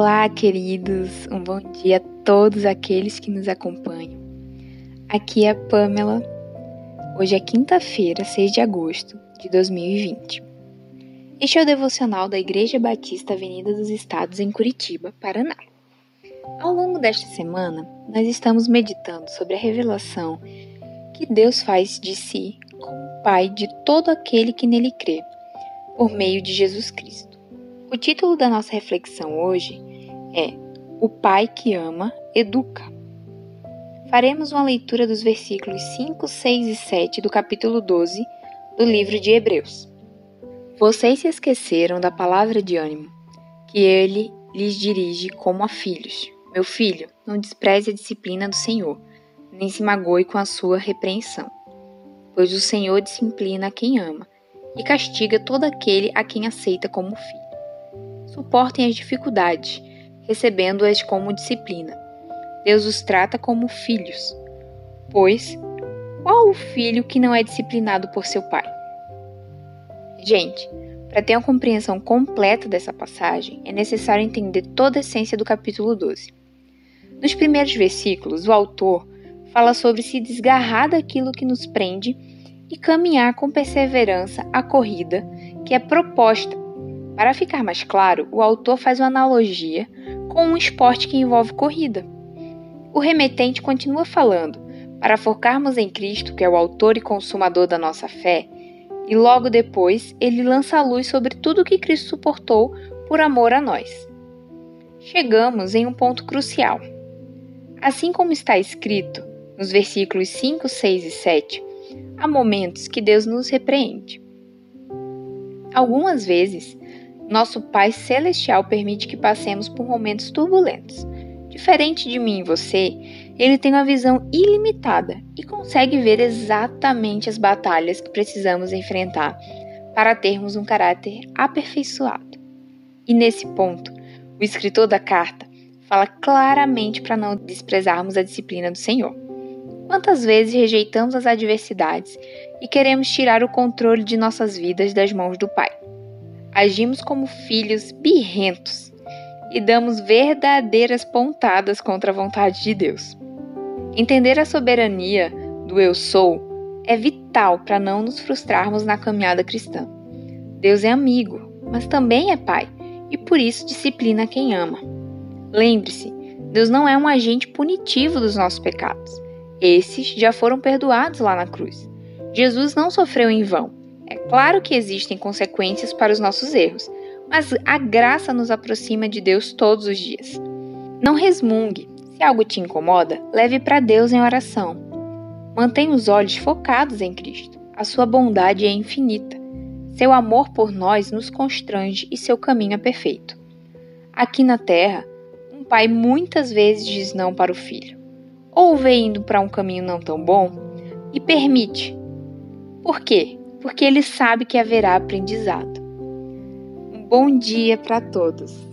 Olá, queridos! Um bom dia a todos aqueles que nos acompanham. Aqui é a Pamela. Hoje é quinta-feira, 6 de agosto de 2020. Este é o devocional da Igreja Batista Avenida dos Estados em Curitiba, Paraná. Ao longo desta semana, nós estamos meditando sobre a revelação que Deus faz de si como Pai de todo aquele que nele crê, por meio de Jesus Cristo. O título da nossa reflexão hoje é O Pai que Ama, Educa. Faremos uma leitura dos versículos 5, 6 e 7 do capítulo 12 do livro de Hebreus. Vocês se esqueceram da palavra de ânimo, que ele lhes dirige como a filhos. Meu filho, não despreze a disciplina do Senhor, nem se magoe com a sua repreensão. Pois o Senhor disciplina quem ama e castiga todo aquele a quem aceita como filho suportem as dificuldades, recebendo-as como disciplina. Deus os trata como filhos. Pois, qual o filho que não é disciplinado por seu pai? Gente, para ter uma compreensão completa dessa passagem, é necessário entender toda a essência do capítulo 12. Nos primeiros versículos, o autor fala sobre se desgarrar daquilo que nos prende e caminhar com perseverança a corrida que é proposta para ficar mais claro, o autor faz uma analogia com um esporte que envolve corrida. O remetente continua falando para focarmos em Cristo, que é o autor e consumador da nossa fé, e logo depois ele lança a luz sobre tudo o que Cristo suportou por amor a nós. Chegamos em um ponto crucial. Assim como está escrito nos versículos 5, 6 e 7, há momentos que Deus nos repreende. Algumas vezes, nosso Pai Celestial permite que passemos por momentos turbulentos. Diferente de mim e você, ele tem uma visão ilimitada e consegue ver exatamente as batalhas que precisamos enfrentar para termos um caráter aperfeiçoado. E nesse ponto, o escritor da carta fala claramente para não desprezarmos a disciplina do Senhor. Quantas vezes rejeitamos as adversidades e queremos tirar o controle de nossas vidas das mãos do Pai? Agimos como filhos birrentos e damos verdadeiras pontadas contra a vontade de Deus. Entender a soberania do eu sou é vital para não nos frustrarmos na caminhada cristã. Deus é amigo, mas também é pai e por isso disciplina quem ama. Lembre-se, Deus não é um agente punitivo dos nossos pecados. Esses já foram perdoados lá na cruz. Jesus não sofreu em vão. É claro que existem consequências para os nossos erros, mas a graça nos aproxima de Deus todos os dias. Não resmungue. Se algo te incomoda, leve para Deus em oração. Mantenha os olhos focados em Cristo. A sua bondade é infinita. Seu amor por nós nos constrange e seu caminho é perfeito. Aqui na terra, um pai muitas vezes diz não para o filho, ou o vê indo para um caminho não tão bom e permite. Por quê? Porque ele sabe que haverá aprendizado. Um bom dia para todos!